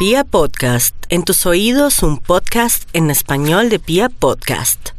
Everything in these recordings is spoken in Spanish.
Pia Podcast, en tus oídos un podcast en español de Pia Podcast.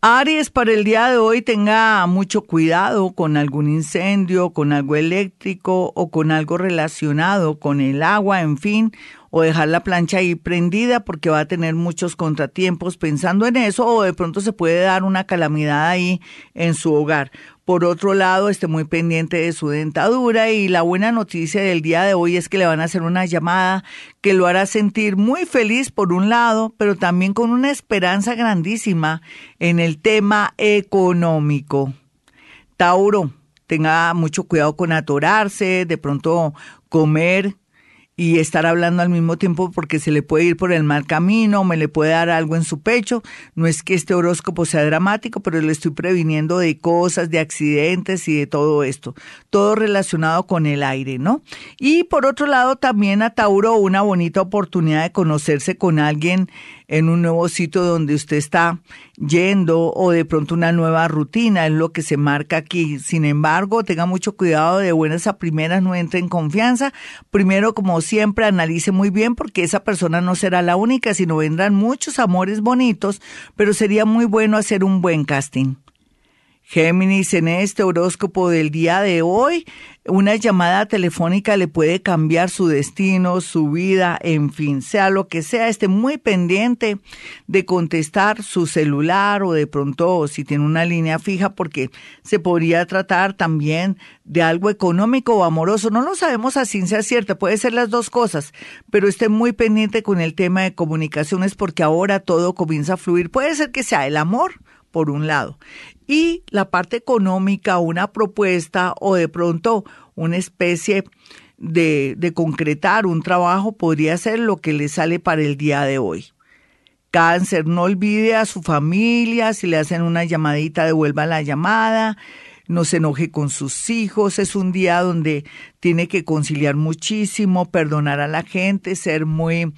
Aries, para el día de hoy tenga mucho cuidado con algún incendio, con algo eléctrico o con algo relacionado con el agua, en fin, o dejar la plancha ahí prendida porque va a tener muchos contratiempos pensando en eso o de pronto se puede dar una calamidad ahí en su hogar. Por otro lado, esté muy pendiente de su dentadura y la buena noticia del día de hoy es que le van a hacer una llamada que lo hará sentir muy feliz por un lado, pero también con una esperanza grandísima en el tema económico. Tauro, tenga mucho cuidado con atorarse, de pronto comer y estar hablando al mismo tiempo porque se le puede ir por el mal camino, me le puede dar algo en su pecho. No es que este horóscopo sea dramático, pero le estoy previniendo de cosas, de accidentes y de todo esto. Todo relacionado con el aire, ¿no? Y por otro lado, también a Tauro una bonita oportunidad de conocerse con alguien en un nuevo sitio donde usted está yendo o de pronto una nueva rutina, es lo que se marca aquí. Sin embargo, tenga mucho cuidado de buenas a primeras, no entre en confianza. Primero, como siempre, analice muy bien porque esa persona no será la única, sino vendrán muchos amores bonitos, pero sería muy bueno hacer un buen casting. Géminis, en este horóscopo del día de hoy, una llamada telefónica le puede cambiar su destino, su vida, en fin, sea lo que sea, esté muy pendiente de contestar su celular o de pronto si tiene una línea fija porque se podría tratar también de algo económico o amoroso. No lo sabemos a ciencia cierta, puede ser las dos cosas, pero esté muy pendiente con el tema de comunicaciones porque ahora todo comienza a fluir. Puede ser que sea el amor por un lado y la parte económica, una propuesta o de pronto una especie de, de, concretar un trabajo podría ser lo que le sale para el día de hoy. Cáncer, no olvide a su familia, si le hacen una llamadita, devuelva la llamada, no se enoje con sus hijos, es un día donde tiene que conciliar muchísimo, perdonar a la gente, ser muy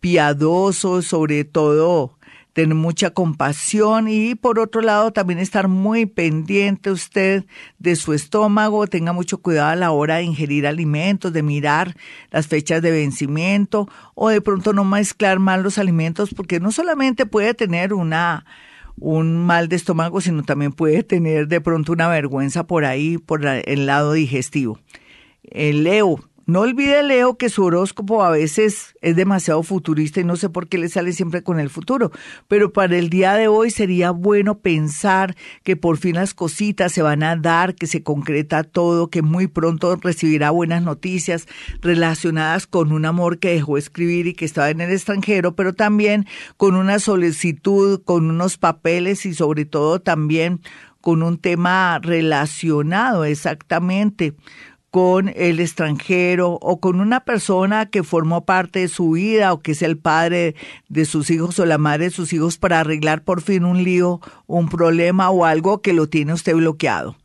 piadoso, sobre todo tener mucha compasión y por otro lado también estar muy pendiente usted de su estómago, tenga mucho cuidado a la hora de ingerir alimentos, de mirar las fechas de vencimiento o de pronto no mezclar mal los alimentos porque no solamente puede tener una un mal de estómago, sino también puede tener de pronto una vergüenza por ahí, por el lado digestivo. El Leo, no olvide, Leo, que su horóscopo a veces es demasiado futurista y no sé por qué le sale siempre con el futuro, pero para el día de hoy sería bueno pensar que por fin las cositas se van a dar, que se concreta todo, que muy pronto recibirá buenas noticias relacionadas con un amor que dejó escribir y que estaba en el extranjero, pero también con una solicitud, con unos papeles y sobre todo también con un tema relacionado exactamente con el extranjero o con una persona que formó parte de su vida o que es el padre de sus hijos o la madre de sus hijos para arreglar por fin un lío, un problema o algo que lo tiene usted bloqueado.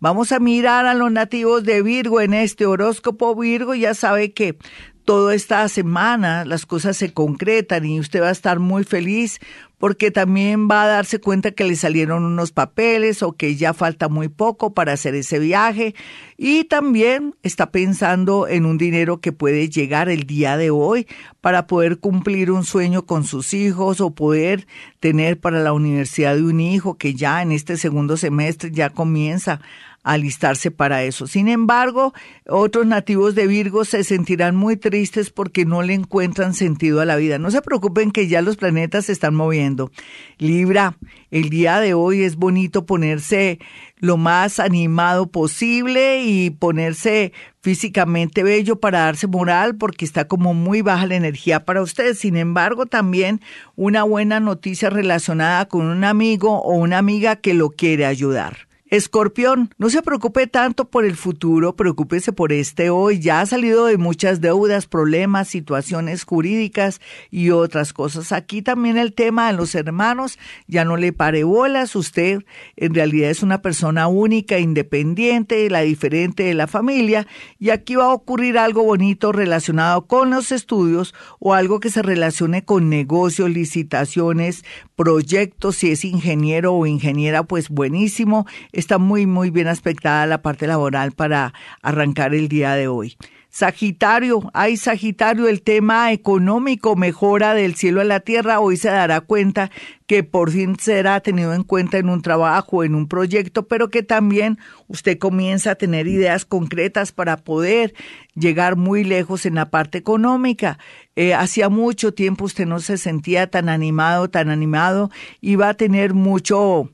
Vamos a mirar a los nativos de Virgo en este horóscopo Virgo. Ya sabe que toda esta semana las cosas se concretan y usted va a estar muy feliz porque también va a darse cuenta que le salieron unos papeles o que ya falta muy poco para hacer ese viaje. Y también está pensando en un dinero que puede llegar el día de hoy para poder cumplir un sueño con sus hijos o poder tener para la universidad de un hijo que ya en este segundo semestre ya comienza alistarse para eso. Sin embargo, otros nativos de Virgo se sentirán muy tristes porque no le encuentran sentido a la vida. No se preocupen que ya los planetas se están moviendo. Libra, el día de hoy es bonito ponerse lo más animado posible y ponerse físicamente bello para darse moral porque está como muy baja la energía para usted. Sin embargo, también una buena noticia relacionada con un amigo o una amiga que lo quiere ayudar. Escorpión, no se preocupe tanto por el futuro, preocúpese por este hoy. Ya ha salido de muchas deudas, problemas, situaciones jurídicas y otras cosas. Aquí también el tema de los hermanos, ya no le pare bolas. Usted en realidad es una persona única, independiente, la diferente de la familia. Y aquí va a ocurrir algo bonito relacionado con los estudios o algo que se relacione con negocios, licitaciones, proyectos. Si es ingeniero o ingeniera, pues buenísimo está muy, muy bien aspectada la parte laboral para arrancar el día de hoy. Sagitario, hay Sagitario, el tema económico mejora del cielo a la tierra. Hoy se dará cuenta que por fin será tenido en cuenta en un trabajo, en un proyecto, pero que también usted comienza a tener ideas concretas para poder llegar muy lejos en la parte económica. Eh, hacía mucho tiempo usted no se sentía tan animado, tan animado, y va a tener mucho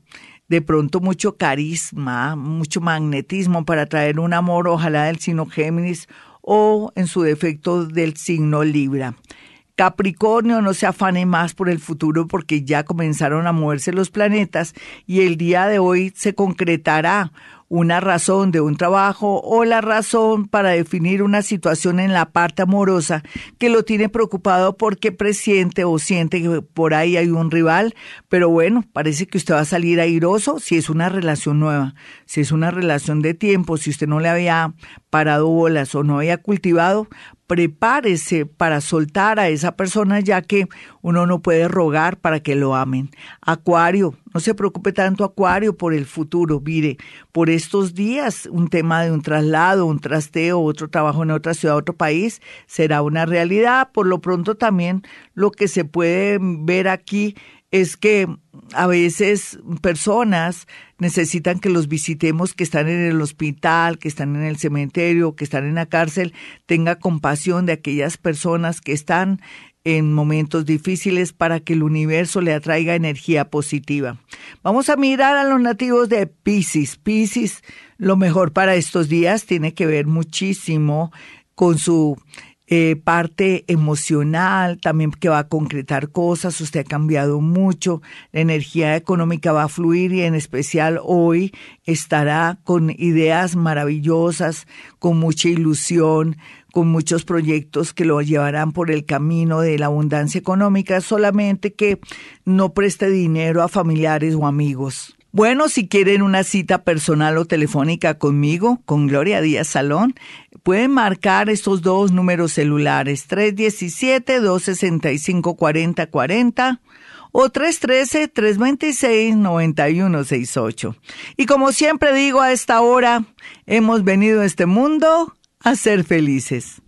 de pronto mucho carisma, mucho magnetismo para traer un amor, ojalá del signo Géminis o en su defecto del signo Libra. Capricornio, no se afane más por el futuro porque ya comenzaron a moverse los planetas y el día de hoy se concretará una razón de un trabajo o la razón para definir una situación en la parte amorosa que lo tiene preocupado porque presiente o siente que por ahí hay un rival, pero bueno, parece que usted va a salir airoso si es una relación nueva, si es una relación de tiempo, si usted no le había parado bolas o no había cultivado, prepárese para soltar a esa persona ya que uno no puede rogar para que lo amen. Acuario, no se preocupe tanto Acuario por el futuro, mire, por estos días un tema de un traslado, un trasteo, otro trabajo en otra ciudad, otro país, será una realidad. Por lo pronto también lo que se puede ver aquí es que a veces personas necesitan que los visitemos que están en el hospital, que están en el cementerio, que están en la cárcel, tenga compasión de aquellas personas que están en momentos difíciles para que el universo le atraiga energía positiva. Vamos a mirar a los nativos de Pisces. Pisces, lo mejor para estos días tiene que ver muchísimo con su eh, parte emocional, también que va a concretar cosas, usted ha cambiado mucho, la energía económica va a fluir y en especial hoy estará con ideas maravillosas, con mucha ilusión, con muchos proyectos que lo llevarán por el camino de la abundancia económica, solamente que no preste dinero a familiares o amigos. Bueno, si quieren una cita personal o telefónica conmigo, con Gloria Díaz Salón, pueden marcar estos dos números celulares, 317-265-4040 o 313-326-9168. Y como siempre digo a esta hora, hemos venido a este mundo a ser felices.